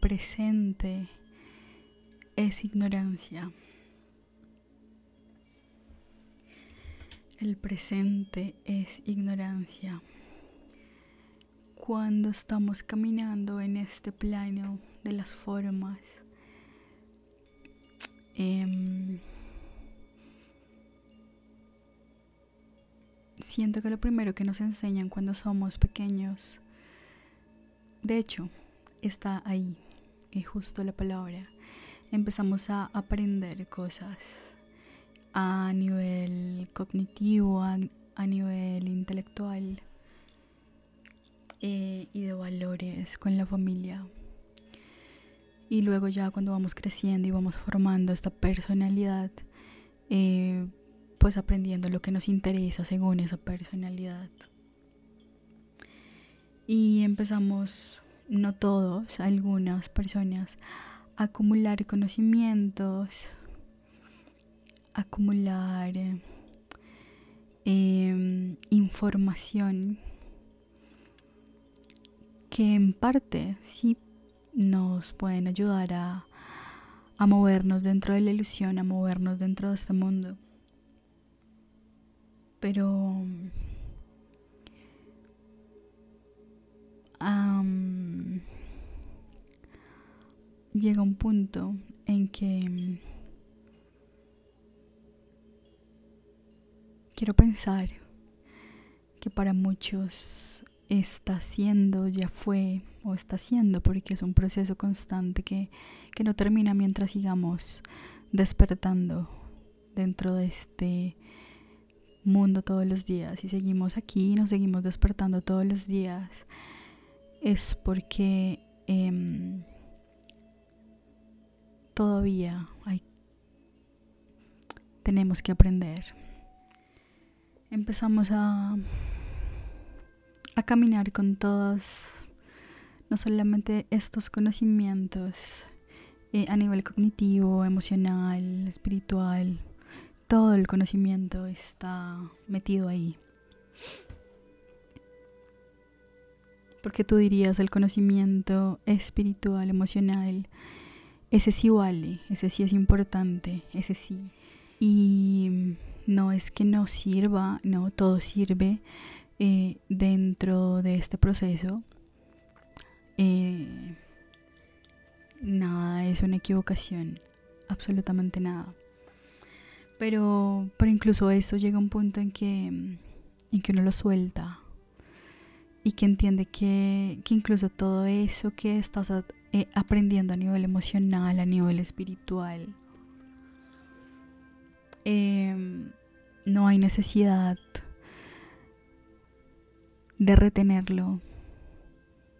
presente es ignorancia. El presente es ignorancia. Cuando estamos caminando en este plano de las formas, em, siento que lo primero que nos enseñan cuando somos pequeños, de hecho, está ahí, es justo la palabra. Empezamos a aprender cosas a nivel cognitivo, a, nivel intelectual eh, y de valores con la familia. Y luego ya cuando vamos creciendo y vamos formando esta personalidad, eh, pues aprendiendo lo que nos interesa según esa personalidad. Y empezamos, no todos, algunas personas, acumular conocimientos, acumular em, información que en parte sí nos pueden ayudar a, a movernos dentro de la ilusión, a movernos dentro de este mundo. Pero llega un punto en que quiero pensar que para muchos está siendo, ya fue o está siendo, porque es un proceso constante que, que no termina mientras sigamos despertando dentro de este mundo todos los días. Y seguimos aquí, nos seguimos despertando todos los días, es porque em, todavía tenemos que aprender. Empezamos a, a caminar con todos, no solamente estos conocimientos eh, a nivel cognitivo, emocional, espiritual, todo el conocimiento está metido ahí. Porque tú dirías el conocimiento espiritual, emocional, ese sí vale, ese sí es importante, ese sí. Y no es que no sirva, no, todo sirve eh, dentro de este proceso. Eh, nada es una equivocación, absolutamente nada. Pero, pero incluso eso llega a un punto en que, en que uno lo suelta y que entiende que, que incluso todo eso que estás eh, aprendiendo a nivel emocional, a nivel espiritual, em, no hay necesidad de retenerlo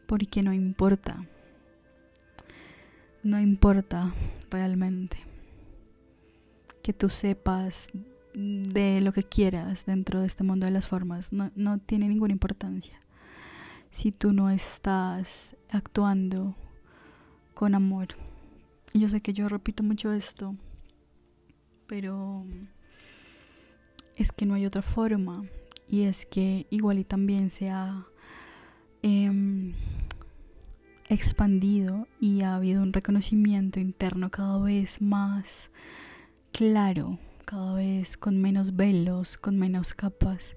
porque no importa. No importa realmente que tú sepas de lo que quieras dentro de este mundo de las formas. No, tiene ninguna importancia. Si tú no estás actuando con amor. Y yo sé que yo repito mucho esto, pero es que no hay otra forma. Y es que igual y también se ha em, expandido y ha habido un reconocimiento interno cada vez más claro, cada vez con menos velos, con menos capas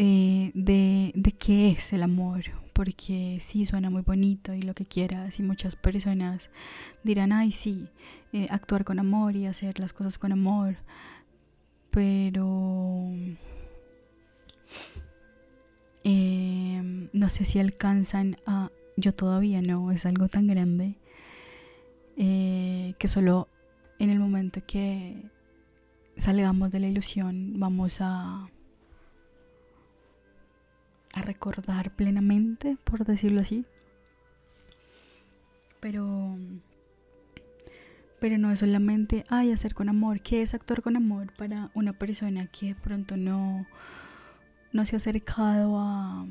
eh, de, de qué es el amor. Porque sí suena muy bonito y lo que quieras, y muchas personas dirán, ay, sí, eh, actuar con amor y hacer las cosas con amor. Pero em, no sé si alcanzan a. Yo todavía no, es algo tan grande eh, que solo en el momento que salgamos de la ilusión vamos a a recordar plenamente, por decirlo así. Pero pero no es solamente ay hacer con amor, ¿qué es actuar con amor para una persona que de pronto no no se ha acercado a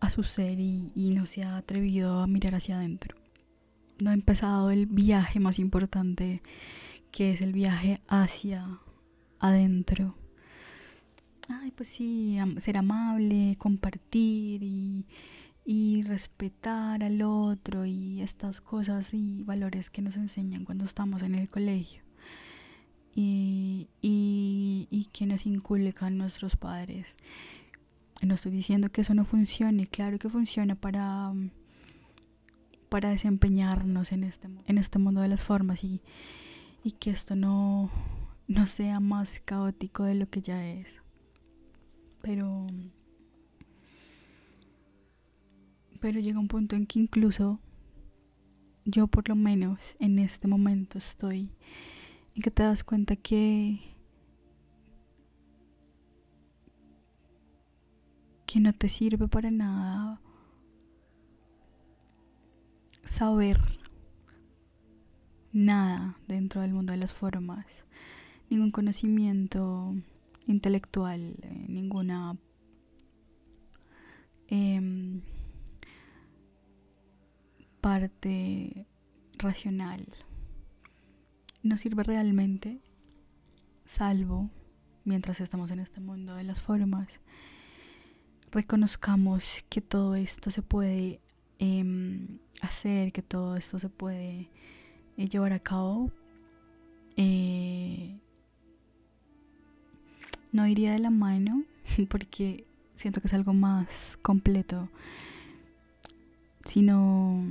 a su ser y, y no se ha atrevido a mirar hacia adentro? no ha empezado el viaje más importante, que es el viaje hacia adentro. Ay, pues sí, ser amable, compartir y, y respetar al otro y estas cosas y valores que nos enseñan cuando estamos en el colegio y, y, que nos inculcan nuestros padres. No estoy diciendo que eso no funcione, claro que funciona para, para desempeñarnos en este, en este mundo de las formas y, y que esto no, no sea más caótico de lo que ya es. Pero pero llega un punto en que incluso yo por lo menos en este momento estoy en que te das cuenta que que no te sirve para nada saber nada dentro del mundo de las formas, ningún conocimiento intelectual, eh, ninguna eh, parte racional no sirve realmente, salvo mientras estamos en este mundo de las formas, reconozcamos que todo esto se puede em, hacer, que todo esto se puede eh, llevar a cabo. Eh, no iría de la mano porque siento que es algo más completo sino,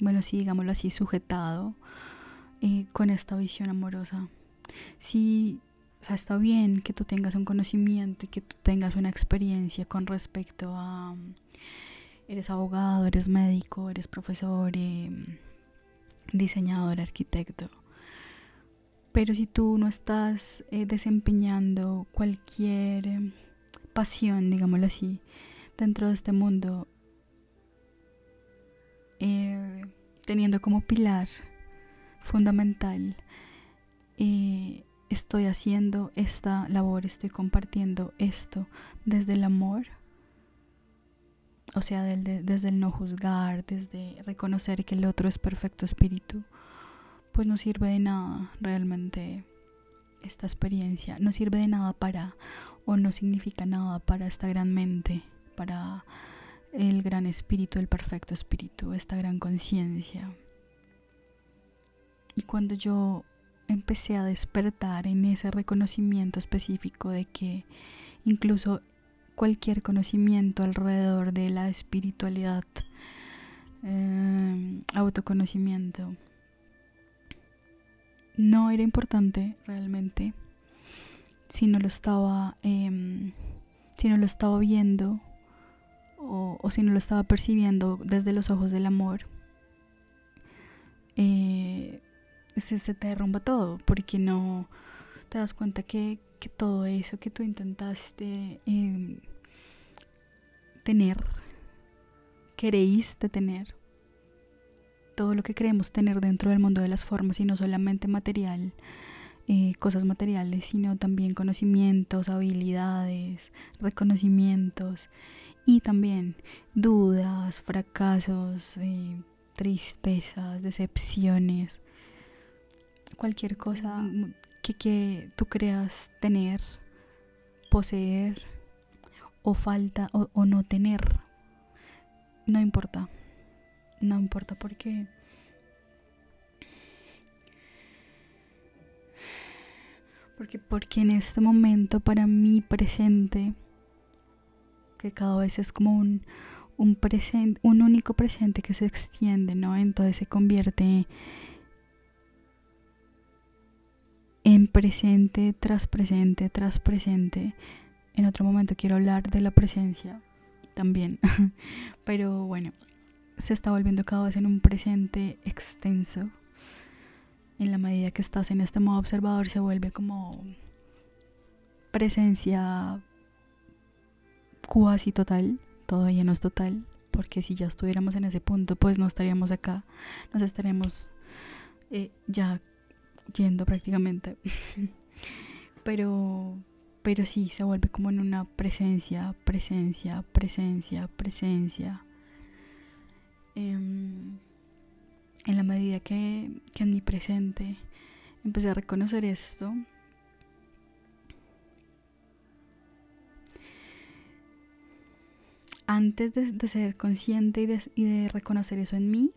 bueno, sí, digámoslo así, sujetado eh, con esta visión amorosa. Sí, o sea, está bien que tú tengas un conocimiento, que tú tengas una experiencia con respecto a, eres abogado, eres médico, eres profesor, eh, diseñador, arquitecto. Pero si tú no estás eh, desempeñando cualquier pasión, digámoslo así, dentro de este mundo, eh, teniendo como pilar fundamental, eh, estoy haciendo esta labor, estoy compartiendo esto desde el amor, o sea, desde el no juzgar, desde reconocer que el otro es perfecto espíritu, pues no sirve de nada realmente esta experiencia, no sirve de nada para o no significa nada para esta gran mente, para el gran espíritu, el perfecto espíritu, esta gran conciencia. Y cuando yo empecé a despertar en ese reconocimiento específico de que incluso cualquier conocimiento alrededor de la espiritualidad, eh, autoconocimiento, no era importante realmente si no lo estaba, em, si no lo estaba viendo o, si no lo estaba percibiendo desde los ojos del amor, eh, se, te derrumba todo, porque no te das cuenta que, todo eso que tú intentaste em, tener, creíste tener, todo lo que creemos tener dentro del mundo de las formas y no solamente material, eh, cosas materiales, sino también conocimientos, habilidades, reconocimientos y también dudas, fracasos, eh, tristezas, decepciones, cualquier cosa que, que tú creas tener, poseer o falta o, o no tener. No importa, no importa porque Porque, porque en este momento para mí presente, que cada vez es como un, un, presente, un único presente que se extiende, ¿no? Entonces se convierte en presente tras presente tras presente. En otro momento quiero hablar de la presencia también. Pero bueno, se está volviendo cada vez en un presente extenso en la medida que estás en este modo observador se vuelve como presencia cuasi total, todavía no es total, porque si ya estuviéramos en ese punto, pues no estaríamos acá, nos estaríamos eh, ya yendo prácticamente. pero, pero sí, se vuelve como en una presencia, presencia, presencia, presencia. Em, en la medida que, en mi presente empecé a reconocer esto, antes de, ser consciente y de, reconocer eso en mí,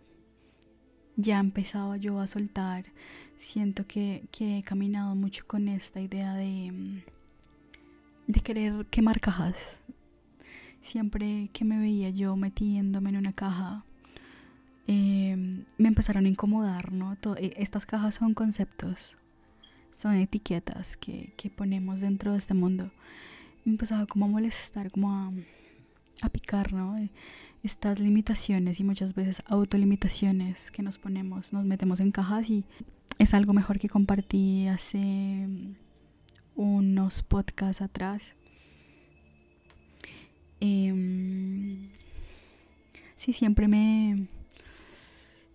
ya empezaba yo a soltar. Siento que, he caminado mucho con esta idea de, de querer quemar cajas. Siempre que me veía yo metiéndome en una caja, em, me empezaron a incomodar, ¿no? E, estas cajas son conceptos, son etiquetas que, que ponemos dentro de este mundo. Me empezaba como a molestar, como a a picar, ¿no? Eh, estas limitaciones y muchas veces autolimitaciones que nos ponemos, nos metemos en cajas y es algo mejor que compartí hace unos podcasts atrás. Eh, sí, siempre me...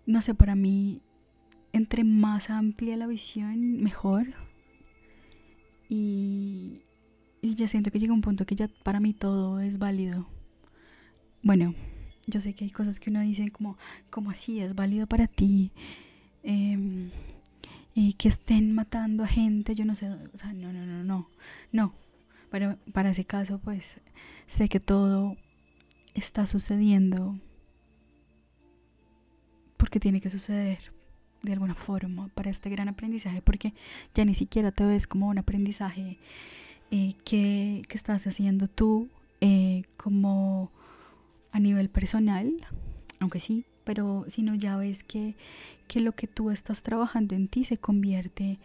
No sé, para mí, entre más amplia la visión, mejor. Y, ya siento que llega un punto que ya para mí todo es válido. Bueno, yo sé que hay cosas que uno dice como, como así, es válido para ti, y que estén matando a gente, yo no sé, o sea, no, no, no, no, no, pero para ese caso, pues sé que todo está sucediendo porque tiene que suceder de alguna forma para este gran aprendizaje, porque ya ni siquiera te ves como un aprendizaje eh, que, que, estás haciendo tú, eh, como a nivel personal, aunque sí, pero si no ya ves que, que lo que tú estás trabajando en ti se convierte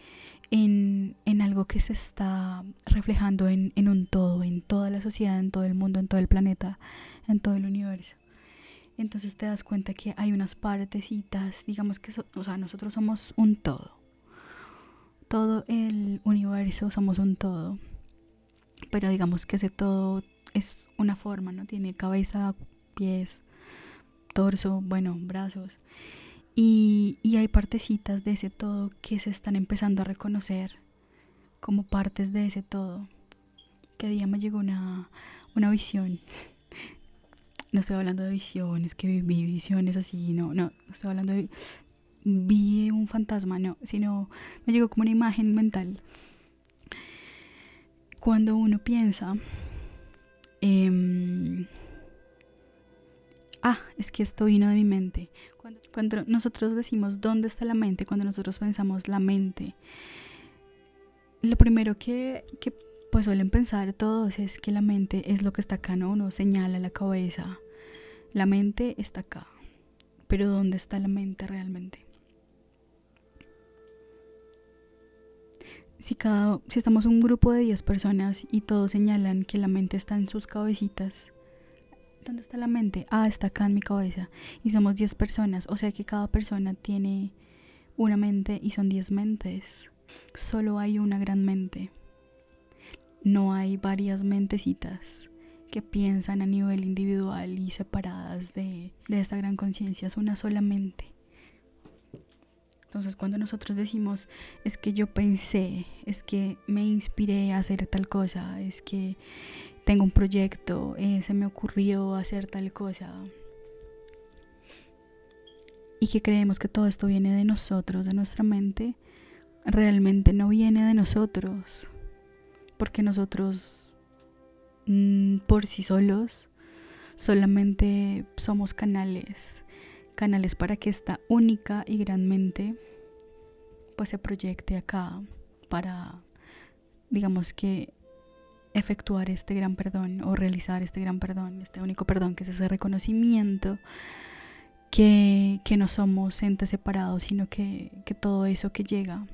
en, en algo que se está reflejando en, en, un todo, en toda la sociedad, en todo el mundo, en todo el planeta, en todo el universo. Entonces te das cuenta que hay unas partecitas, digamos que o sea, nosotros somos un todo. Todo el universo somos un todo. Pero digamos que ese todo es una forma, ¿no? Tiene cabeza, pies, torso, bueno, brazos. Y, y, hay partecitas de ese todo que se están empezando a reconocer como partes de ese todo. Que día me llegó una, una visión. No estoy hablando de visiones, que vi visiones así, no, no, estoy hablando de... Vi un fantasma, no, sino me llegó como una imagen mental. Cuando uno piensa... Eh, ah, es que esto vino de mi mente. Cuando, nosotros decimos dónde está la mente, cuando nosotros pensamos la mente, lo primero que pues suelen pensar todos es que la mente es lo que está acá, ¿no? Uno señala la cabeza. La mente está acá. Pero ¿dónde está la mente realmente? Si, cada, si estamos un grupo de 10 personas y todos señalan que la mente está en sus cabecitas, ¿Dónde está la mente? Ah, está acá en mi cabeza. Y somos 10 personas. O sea que cada persona tiene una mente y son 10 mentes. Solo hay una gran mente. No hay varias mentecitas que piensan a nivel individual y separadas de, de esta gran conciencia. Es una sola mente. Entonces cuando nosotros decimos es que yo pensé, es que me inspiré a hacer tal cosa, es que tengo un proyecto, eh, se me ocurrió hacer tal cosa. Y que creemos que todo esto viene de nosotros, de nuestra mente, realmente no viene de nosotros. Porque nosotros, mm, por sí solos, solamente somos canales. Canales para que esta única y gran mente pues se proyecte acá para digamos que efectuar este gran perdón o realizar este gran perdón, este único perdón, que es ese reconocimiento que, que no somos entes separados, sino que, que, todo eso que llega,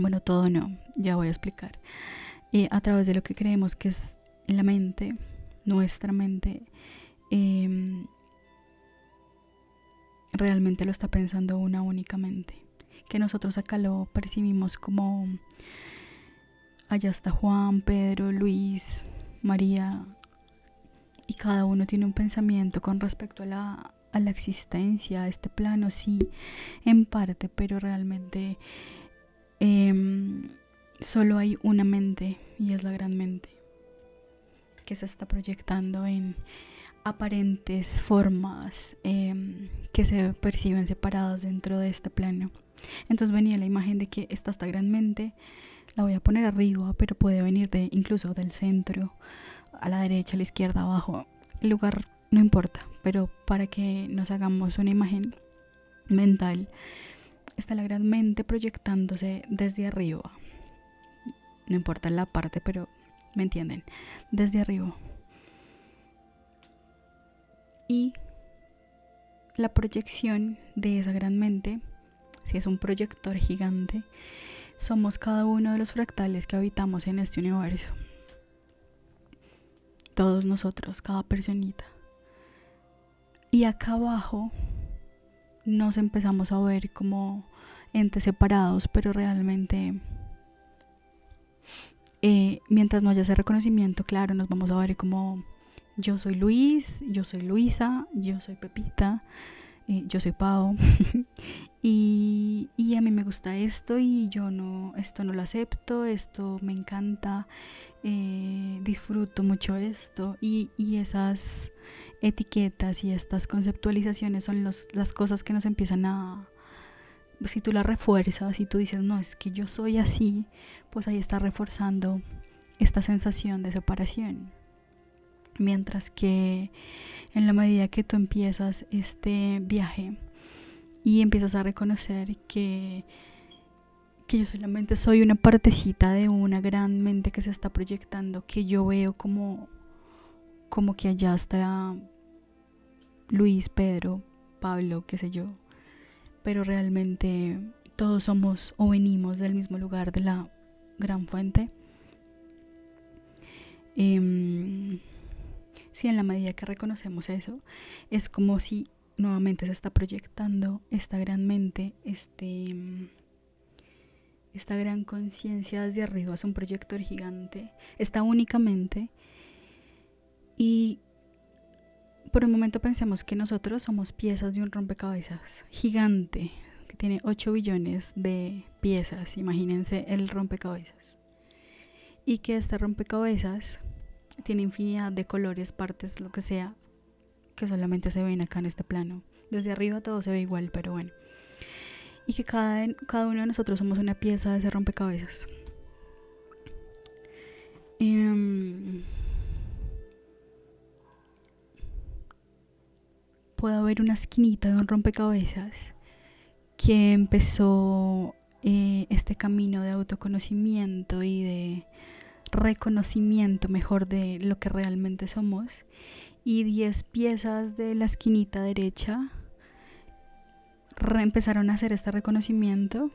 bueno, todo no, ya voy a explicar, a través de lo que creemos que es la mente, nuestra mente, em, realmente lo está pensando una única mente, que nosotros acá lo percibimos como Allá está Juan, Pedro, Luis, María. Y cada uno tiene un pensamiento con respecto a la, a la existencia, a este plano, sí, en parte, pero realmente em, solo hay una mente y es la gran mente que se está proyectando en aparentes formas em, que se perciben separadas dentro de este plano. Entonces venía la imagen de que está esta gran mente la voy a poner arriba, pero puede venir de incluso del centro, a la derecha, a la izquierda, abajo, el lugar no importa, pero para que nos hagamos una imagen mental, está la gran mente proyectándose desde arriba. No importa la parte, pero me entienden, desde arriba. Y la proyección de esa gran mente, si es un proyector gigante, somos cada uno de los fractales que habitamos en este universo. Todos nosotros, cada personita. Y acá abajo nos empezamos a ver como entes separados, pero realmente eh, mientras no haya ese reconocimiento, claro, nos vamos a ver como yo soy Luis, yo soy Luisa, yo soy Pepita, eh, yo soy Pau. Y, a mí me gusta esto y yo no, esto no lo acepto, esto me encanta, eh, disfruto mucho esto. Y, esas etiquetas y estas conceptualizaciones son las cosas que nos empiezan a, si tú las refuerzas, si tú dices, no, es que yo soy así, pues ahí está reforzando esta sensación de separación. Mientras que en la medida que tú empiezas este viaje y empiezas a reconocer que, que yo solamente soy una partecita de una gran mente que se está proyectando, que yo veo como, como que allá está Luis, Pedro, Pablo, qué sé yo, pero realmente todos somos o venimos del mismo lugar de la gran fuente. Eh, si en la medida que reconocemos eso, es como si nuevamente se está proyectando esta gran mente, este, esta gran conciencia desde arriba, es un proyector gigante, está únicamente. Y por un momento pensemos que nosotros somos piezas de un rompecabezas gigante, que tiene 8 billones de piezas, imagínense el rompecabezas. Y que este rompecabezas tiene infinidad de colores, partes, lo que sea, que solamente se ven acá en este plano. Desde arriba todo se ve igual, pero bueno. Y que cada, cada uno de nosotros somos una pieza de ese rompecabezas. Um, puedo ver una esquinita de un rompecabezas que empezó eh, este camino de autoconocimiento y de reconocimiento mejor de lo que realmente somos y 10 piezas de la esquinita derecha empezaron a hacer este reconocimiento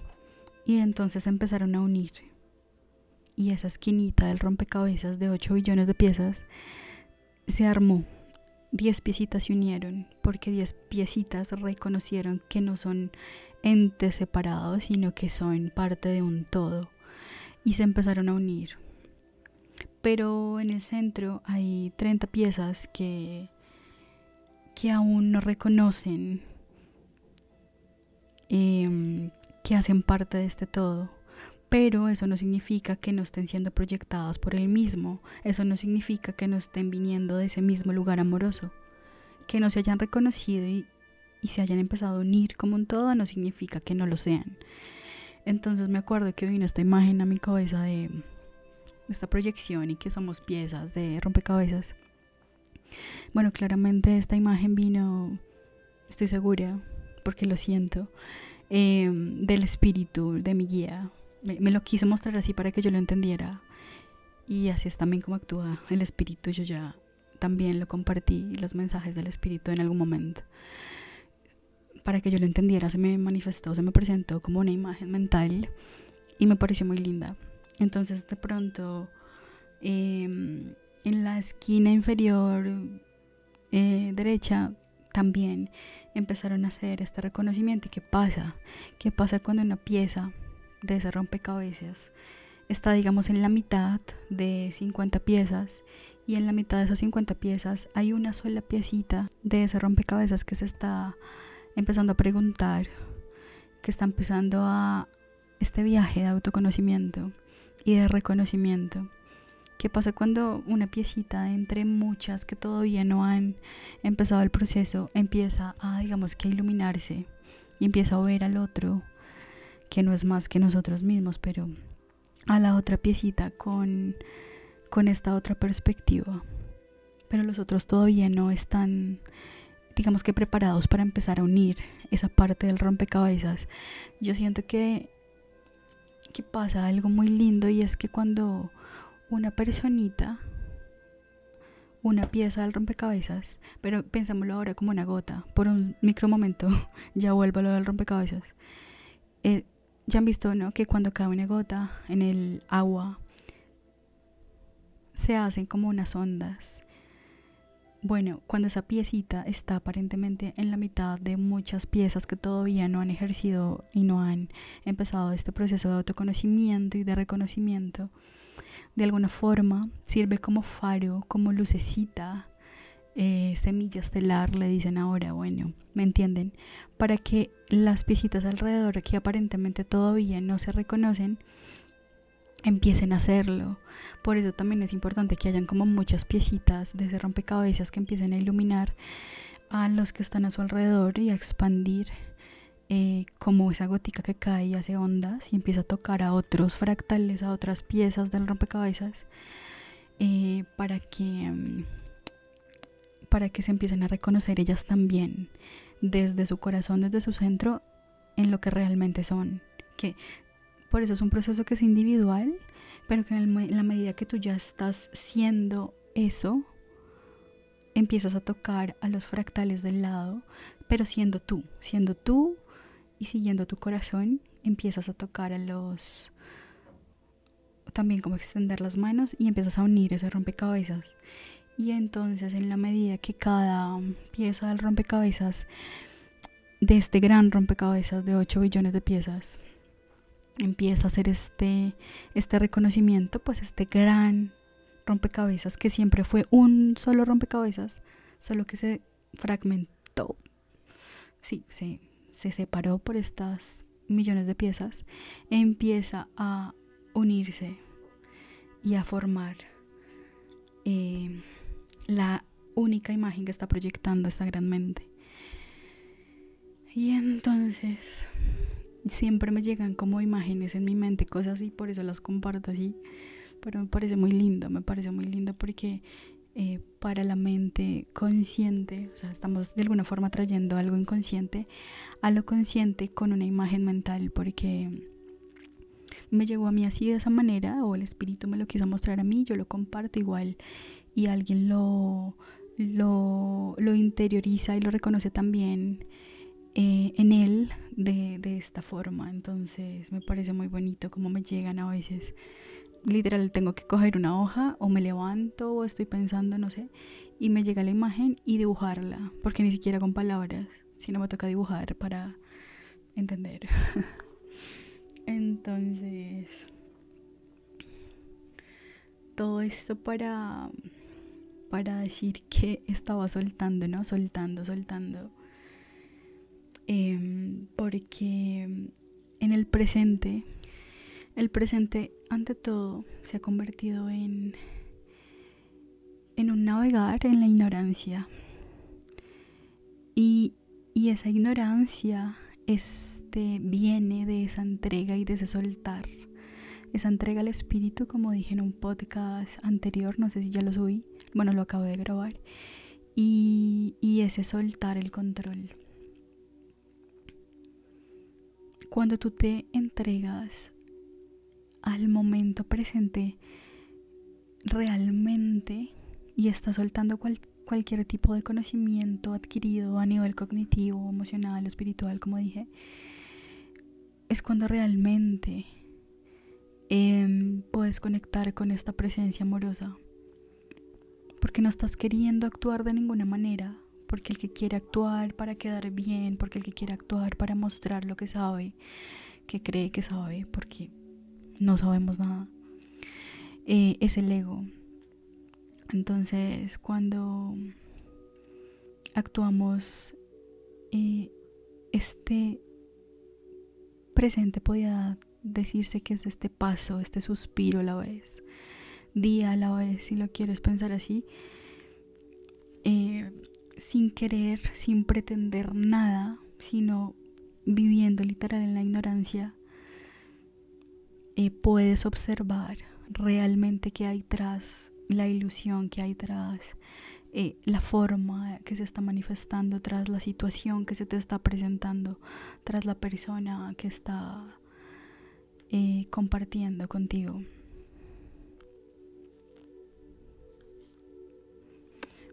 y entonces empezaron a unir. Y esa esquinita del rompecabezas de 8 billones de piezas se armó. 10 piecitas se unieron porque 10 piecitas reconocieron que no son entes separados, sino que son parte de un todo. Y se empezaron a unir pero en el centro hay 30 piezas que, que aún no reconocen em, que hacen parte de este todo. Pero eso no significa que no estén siendo proyectados por el mismo. Eso no significa que no estén viniendo de ese mismo lugar amoroso. Que no se hayan reconocido y, se hayan empezado a unir como un todo no significa que no lo sean. Entonces me acuerdo que vino esta imagen a mi cabeza de esta proyección y que somos piezas de rompecabezas. Bueno, claramente esta imagen vino, estoy segura, porque lo siento, em, del espíritu de mi guía. Me, lo quiso mostrar así para que yo lo entendiera. Y así es también como actúa el espíritu. Yo ya también lo compartí, los mensajes del espíritu en algún momento. Para que yo lo entendiera, se me manifestó, se me presentó como una imagen mental y me pareció muy linda. Entonces de pronto em, en la esquina inferior eh, derecha también empezaron a hacer este reconocimiento. ¿Y qué pasa? ¿Qué pasa cuando una pieza de ese rompecabezas está, digamos, en la mitad de 50 piezas y en la mitad de esas 50 piezas hay una sola piecita de ese rompecabezas que se está empezando a preguntar, que está empezando a este viaje de autoconocimiento y de reconocimiento. ¿Qué pasa cuando una piecita entre muchas que todavía no han empezado el proceso empieza a, digamos que, iluminarse y empieza a ver al otro, que no es más que nosotros mismos, pero a la otra piecita con, con esta otra perspectiva? pero los otros todavía no están, digamos que preparados para empezar a unir esa parte del rompecabezas. Yo siento que, que pasa algo muy lindo y es que cuando una personita, una pieza del rompecabezas, pero pensámoslo ahora como una gota, por un micro momento, ya vuelvo a lo del rompecabezas. Eh, ya han visto, ¿no? Que cuando cae una gota en el agua, se hacen como unas ondas. Bueno, cuando esa piecita está aparentemente en la mitad de muchas piezas que todavía no han ejercido y no han empezado este proceso de autoconocimiento y de reconocimiento, de alguna forma sirve como faro, como lucecita, eh, semilla estelar, le dicen ahora, bueno, ¿me entienden? Para que las piecitas alrededor que aparentemente todavía no se reconocen, empiecen a hacerlo. Por eso también es importante que hayan como muchas piecitas de ese rompecabezas que empiecen a iluminar a los que están a su alrededor y a expandir eh, como esa gotica que cae y hace ondas y empieza a tocar a otros fractales, a otras piezas del rompecabezas eh, para que mm, para que se empiecen a reconocer ellas también desde su corazón, desde su centro, en lo que realmente son. Que por eso es un proceso que es individual, pero que en la medida que tú ya estás siendo eso, empiezas a tocar a los fractales del lado, pero siendo tú, siendo tú y siguiendo tu corazón, empiezas a tocar a los también como extender las manos y empiezas a unir ese rompecabezas. Y entonces en la medida que cada pieza del rompecabezas, de este gran rompecabezas de 8 billones de piezas, empieza a hacer este, este reconocimiento, pues este gran rompecabezas que siempre fue un solo rompecabezas, solo que se fragmentó, sí, se, se separó por estas millones de piezas, empieza a unirse y a formar eh, la única imagen que está proyectando esta gran mente. Y entonces siempre me llegan como imágenes en mi mente, cosas y por eso las comparto así. Pero me parece muy lindo, me parece muy lindo porque eh, para la mente consciente, o sea, estamos de alguna forma trayendo algo inconsciente a lo consciente con una imagen mental, porque me llegó a mí así de esa manera, o el espíritu me lo quiso mostrar a mí, yo lo comparto igual y alguien lo, lo, interioriza y lo reconoce también eh, en él de, de, esta forma. Entonces me parece muy bonito como me llegan a veces. Literal, tengo que coger una hoja o me levanto o estoy pensando, no sé, y me llega la imagen y dibujarla, porque ni siquiera con palabras, sino me toca dibujar para entender. Entonces, todo esto para para decir que estaba soltando, ¿no? Soltando, soltando Em, porque en el presente, el presente ante todo se ha convertido en, en un navegar en la ignorancia. Y, y esa ignorancia este, viene de esa entrega y de ese soltar. Esa entrega al espíritu, como dije en un podcast anterior, no sé si ya lo subí, bueno, lo acabo de grabar. Y, y ese soltar el control. Cuando tú te entregas al momento presente realmente y estás soltando cualquier tipo de conocimiento adquirido a nivel cognitivo, emocional o espiritual, como dije, es cuando realmente em, puedes conectar con esta presencia amorosa. Porque no estás queriendo actuar de ninguna manera, porque el que quiere actuar para quedar bien, porque el que quiere actuar para mostrar lo que sabe, que cree que sabe, porque no sabemos nada, eh, es el ego. Entonces, cuando actuamos, eh, este presente podía decirse que es este paso, este suspiro a la vez, día a la vez, si lo quieres pensar así. Eh, sin querer, sin pretender nada, sino viviendo literal en la ignorancia, eh, puedes observar realmente qué hay tras la ilusión que hay tras eh, la forma que se está manifestando tras la situación que se te está presentando, tras la persona que está eh, compartiendo contigo.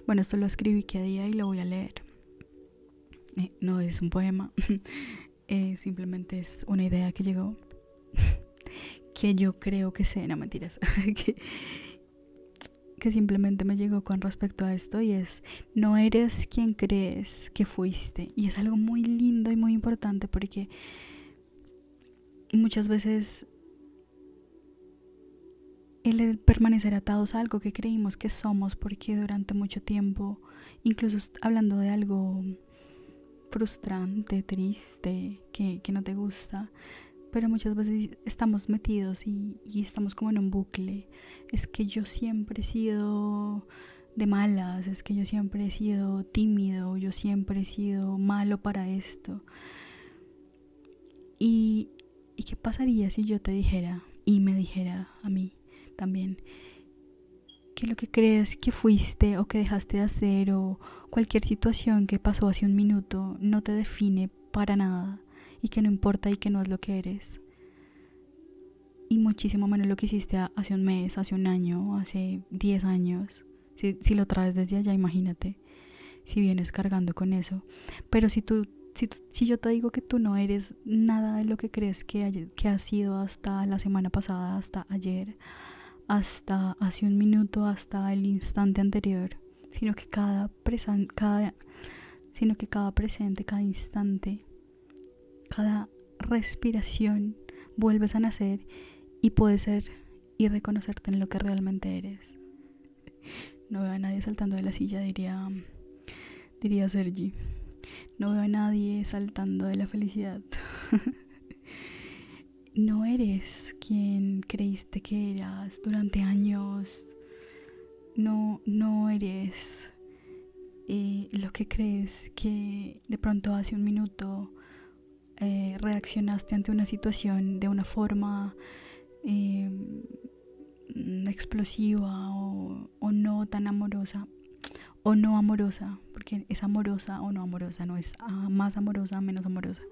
Bueno, esto lo escribí que día y lo voy a leer. Eh, no es un poema, simplemente es una idea que llegó, que yo creo que sé, no mentiras, que simplemente me llegó con respecto a esto y es, no eres quien crees que fuiste. Y es algo muy lindo y muy importante porque muchas veces el permanecer atados a algo que creímos que somos porque durante mucho tiempo, incluso hablando de algo frustrante, triste, que, que no te gusta, pero muchas veces estamos metidos y, estamos como en un bucle. Es que yo siempre he sido de malas, es que yo siempre he sido tímido, yo siempre he sido malo para esto. Y, ¿Y qué pasaría si yo te dijera y me dijera a mí también que lo que crees que fuiste o que dejaste de hacer o cualquier situación que pasó hace un minuto no te define para nada? y que no importa y que no es lo que eres. Y muchísimo menos lo que hiciste hace un mes, hace un año, hace 10 años. Si, lo traes desde allá, imagínate. Si vienes cargando con eso. Pero si tú, si, yo te digo que tú no eres nada de lo que crees que, has sido hasta la semana pasada, hasta ayer, hasta hace un minuto, hasta el instante anterior, sino que cada, cada, sino que cada presente, cada instante cada respiración vuelves a nacer y puedes ser y reconocerte en lo que realmente eres. No veo a nadie saltando de la silla, diría, diría Sergi. No veo a nadie saltando de la felicidad. no eres quien creíste que eras durante años. No, no eres eh, lo que crees que de pronto hace un minuto eh, reaccionaste ante una situación de una forma em, explosiva o, no tan amorosa o no amorosa, porque es amorosa o no amorosa, no es más amorosa, menos amorosa.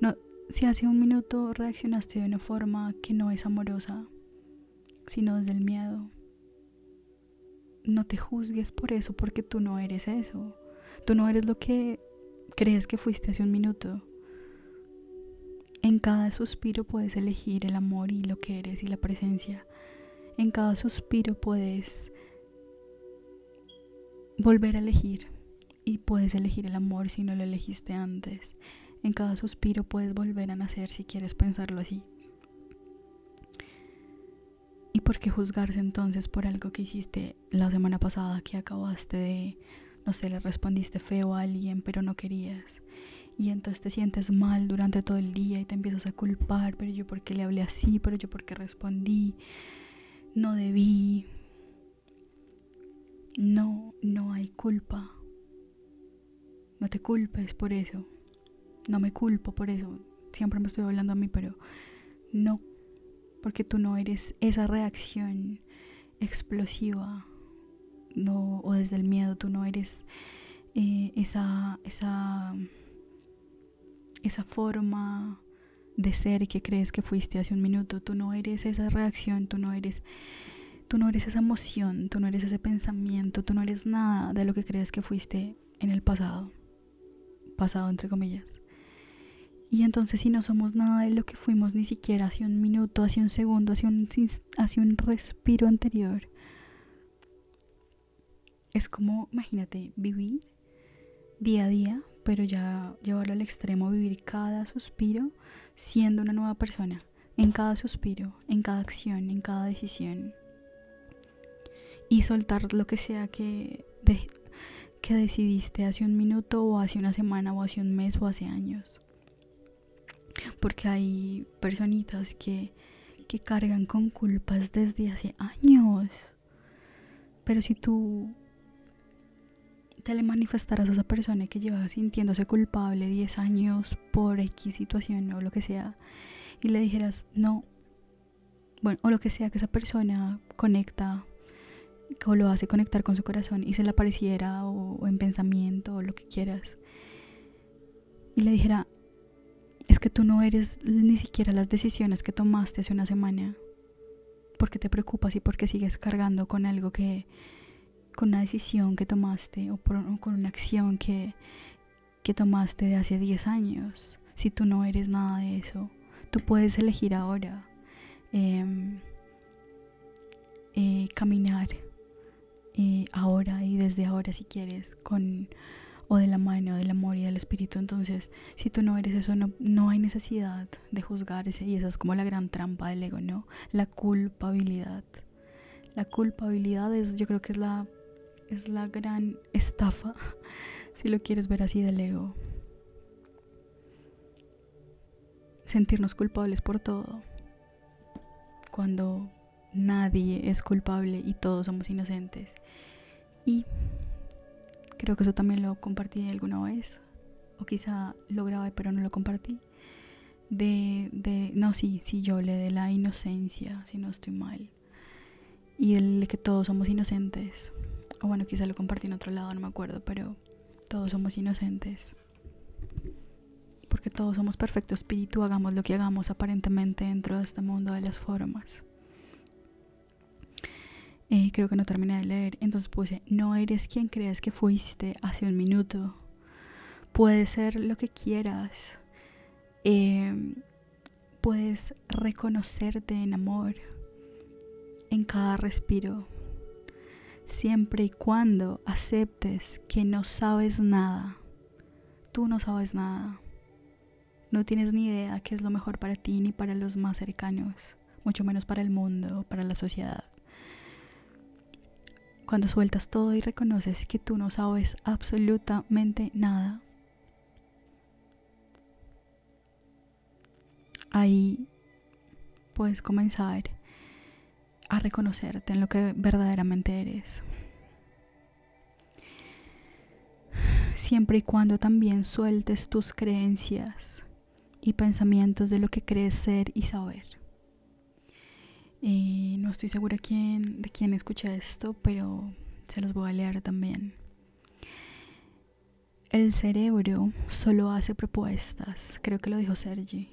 No, si hace un minuto reaccionaste de una forma que no es amorosa, sino desde el miedo, no te juzgues por eso, porque tú no eres eso. Tú no eres lo que crees que fuiste hace un minuto. En cada suspiro puedes elegir el amor y lo que eres y la presencia. En cada suspiro puedes volver a elegir y puedes elegir el amor si no lo elegiste antes. En cada suspiro puedes volver a nacer si quieres pensarlo así. ¿Y por qué juzgarse entonces por algo que hiciste la semana pasada que acabaste de, no sé, le respondiste feo a alguien pero no querías? y entonces te sientes mal durante todo el día y te empiezas a culpar, pero yo porque le hablé así, pero yo porque respondí, no debí. No, no hay culpa. No te culpes por eso. No me culpo por eso. Siempre me estoy hablando a mí, pero no. Porque tú no eres esa reacción explosiva. No, o desde el miedo, tú no eres eh, esa, esa esa forma de ser que crees que fuiste hace un minuto. Tú no eres esa reacción, tú no eres tú no eres esa emoción, tú no eres ese pensamiento, tú no eres nada de lo que crees que fuiste en el pasado. Pasado entre comillas. Y entonces si no somos nada de lo que fuimos ni siquiera hace un minuto, hace un segundo, hace un, hace un respiro anterior, es como, imagínate, vivir día a día pero ya llevarlo al extremo, vivir cada suspiro siendo una nueva persona, en cada suspiro, en cada acción, en cada decisión. Y soltar lo que sea que, que decidiste hace un minuto o hace una semana o hace un mes o hace años. Porque hay personitas que, que cargan con culpas desde hace años. Pero si tú te le manifestarás a esa persona que lleva sintiéndose culpable 10 años por X situación o lo que sea y le dijeras no, bueno, o lo que sea que esa persona conecta o lo hace conectar con su corazón y se le apareciera o, en pensamiento o lo que quieras. Y le dijera, es que tú no eres ni siquiera las decisiones que tomaste hace una semana, porque te preocupas y porque sigues cargando con algo que, con una decisión que tomaste o, con una acción que, que tomaste de hace 10 años, si tú no eres nada de eso, tú puedes elegir ahora. Em, eh, caminar eh, ahora y desde ahora si quieres con o de la mano del amor y del espíritu. Entonces si tú no eres eso no, no hay necesidad de juzgarse y esa es como la gran trampa del ego no la culpabilidad. La culpabilidad es yo creo que es la es la gran estafa si lo quieres ver así del ego. Sentirnos culpables por todo. Cuando nadie es culpable y todos somos inocentes. Y creo que eso también lo compartí alguna vez, o quizá lo grabé pero no lo compartí. De, de no, sí, sí, yo le de la inocencia, si no estoy mal. Y el de que todos somos inocentes. O bueno, quizá lo compartí en otro lado, no me acuerdo, pero todos somos inocentes. Porque todos somos perfecto espíritu, hagamos lo que hagamos aparentemente dentro de este mundo de las formas. Eh, creo que no terminé de leer. Entonces puse, no eres quien crees que fuiste hace un minuto. Puedes ser lo que quieras. Em, puedes reconocerte en amor en cada respiro. Siempre y cuando aceptes que no sabes nada. Tú no sabes nada. No tienes ni idea qué es lo mejor para ti ni para los más cercanos, mucho menos para el mundo o para la sociedad. Cuando sueltas todo y reconoces que tú no sabes absolutamente nada, ahí puedes comenzar a reconocerte en lo que verdaderamente eres. Siempre y cuando también sueltes tus creencias y pensamientos de lo que crees ser y saber. Y no estoy segura quién, de quién escucha esto, pero se los voy a leer también. El cerebro solo hace propuestas, creo que lo dijo Sergi.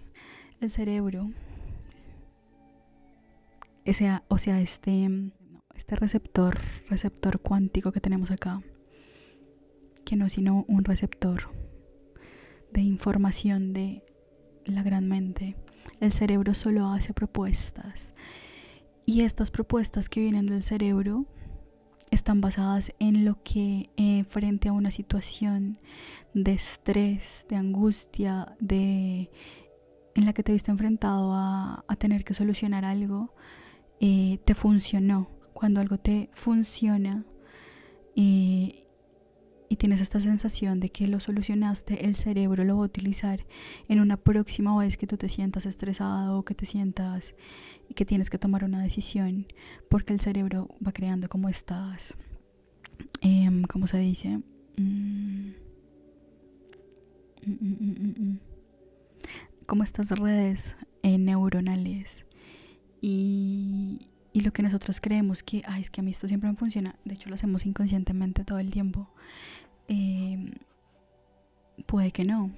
El cerebro, ese, o sea, este, este receptor, receptor cuántico que tenemos acá, que no es sino un receptor de información de la gran mente. El cerebro solo hace propuestas y estas propuestas que vienen del cerebro están basadas en lo que eh, frente a una situación de estrés, de angustia, de en la que te viste enfrentado a, tener que solucionar algo, eh, te funcionó. Cuando algo te funciona, eh, y tienes esta sensación de que lo solucionaste, el cerebro lo va a utilizar en una próxima vez que tú te sientas estresado o que te sientas que tienes que tomar una decisión, porque el cerebro va creando como estas, eh, ¿cómo se dice? Mm, como estas redes eh, neuronales. Y, y lo que nosotros creemos que, ay, es que a mí esto siempre me funciona, de hecho lo hacemos inconscientemente todo el tiempo, Em, puede que no.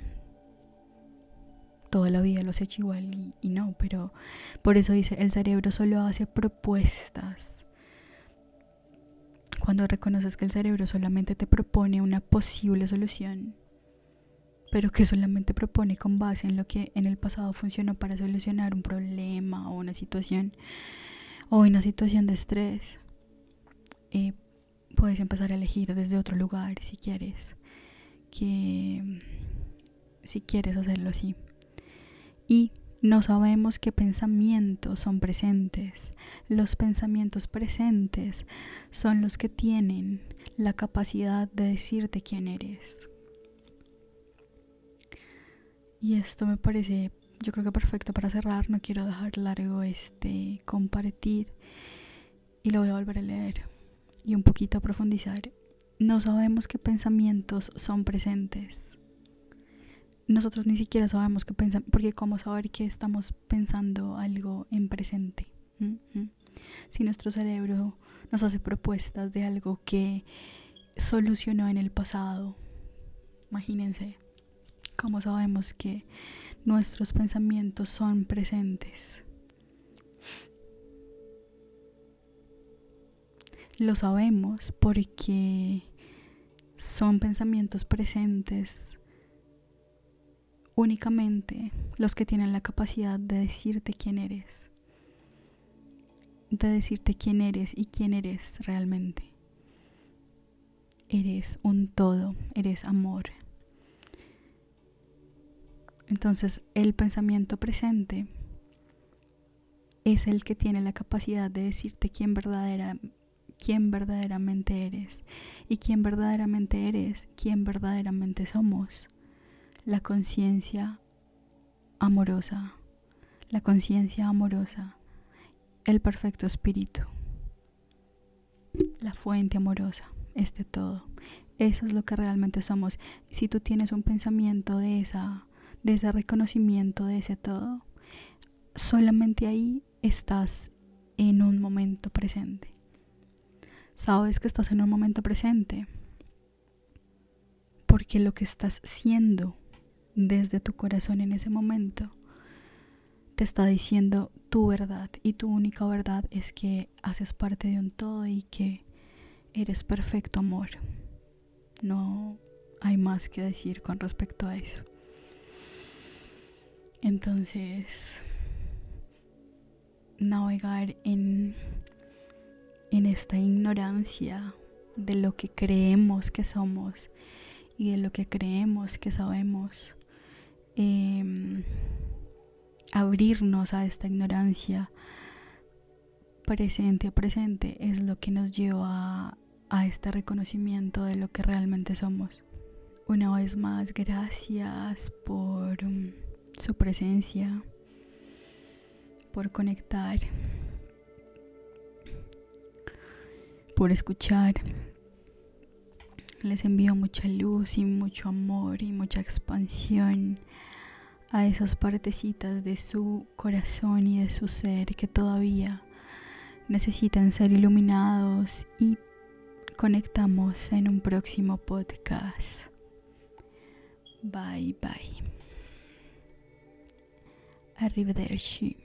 Toda la vida lo has hecho igual y, no, pero por eso dice, el cerebro solo hace propuestas. Cuando reconoces que el cerebro solamente te propone una posible solución, pero que solamente propone con base en lo que en el pasado funcionó para solucionar un problema o una situación o una situación de estrés, eh, puedes empezar a elegir desde otro lugar si quieres que si quieres hacerlo así y no sabemos qué pensamientos son presentes. Los pensamientos presentes son los que tienen la capacidad de decirte quién eres. Y esto me parece, yo creo que perfecto para cerrar. No quiero dejar largo este compartir y lo voy a volver a leer y un poquito a profundizar, no sabemos qué pensamientos son presentes. Nosotros ni siquiera sabemos qué pensamos, porque cómo saber que estamos pensando algo en presente. ¿Mm? ¿Mm? Si nuestro cerebro nos hace propuestas de algo que solucionó en el pasado, imagínense cómo sabemos que nuestros pensamientos son presentes. Lo sabemos porque son pensamientos presentes únicamente los que tienen la capacidad de decirte quién eres, de decirte quién eres y quién eres realmente. Eres un todo, eres amor. Entonces el pensamiento presente es el que tiene la capacidad de decirte quién, verdadera, quién verdaderamente eres y quién verdaderamente eres, quién verdaderamente somos la conciencia amorosa, la conciencia amorosa, el perfecto espíritu, la fuente amorosa, este todo. Eso es lo que realmente somos. Si tú tienes un pensamiento de esa de ese reconocimiento de ese todo, solamente ahí estás en un momento presente. Sabes que estás en un momento presente porque lo que estás siendo desde tu corazón en ese momento te está diciendo tu verdad y tu única verdad es que haces parte de un todo y que eres perfecto amor. No hay más que decir con respecto a eso. Entonces, navegar en, en esta ignorancia de lo que creemos que somos y de lo que creemos que sabemos Em, abrirnos a esta ignorancia presente a presente es lo que nos lleva a, este reconocimiento de lo que realmente somos. Una vez más, gracias por um, su presencia, por conectar, por escuchar. Les envío mucha luz y mucho amor y mucha expansión a esas partecitas de su corazón y de su ser que todavía necesitan ser iluminados y conectamos en un próximo podcast. Bye bye. Arrivederci.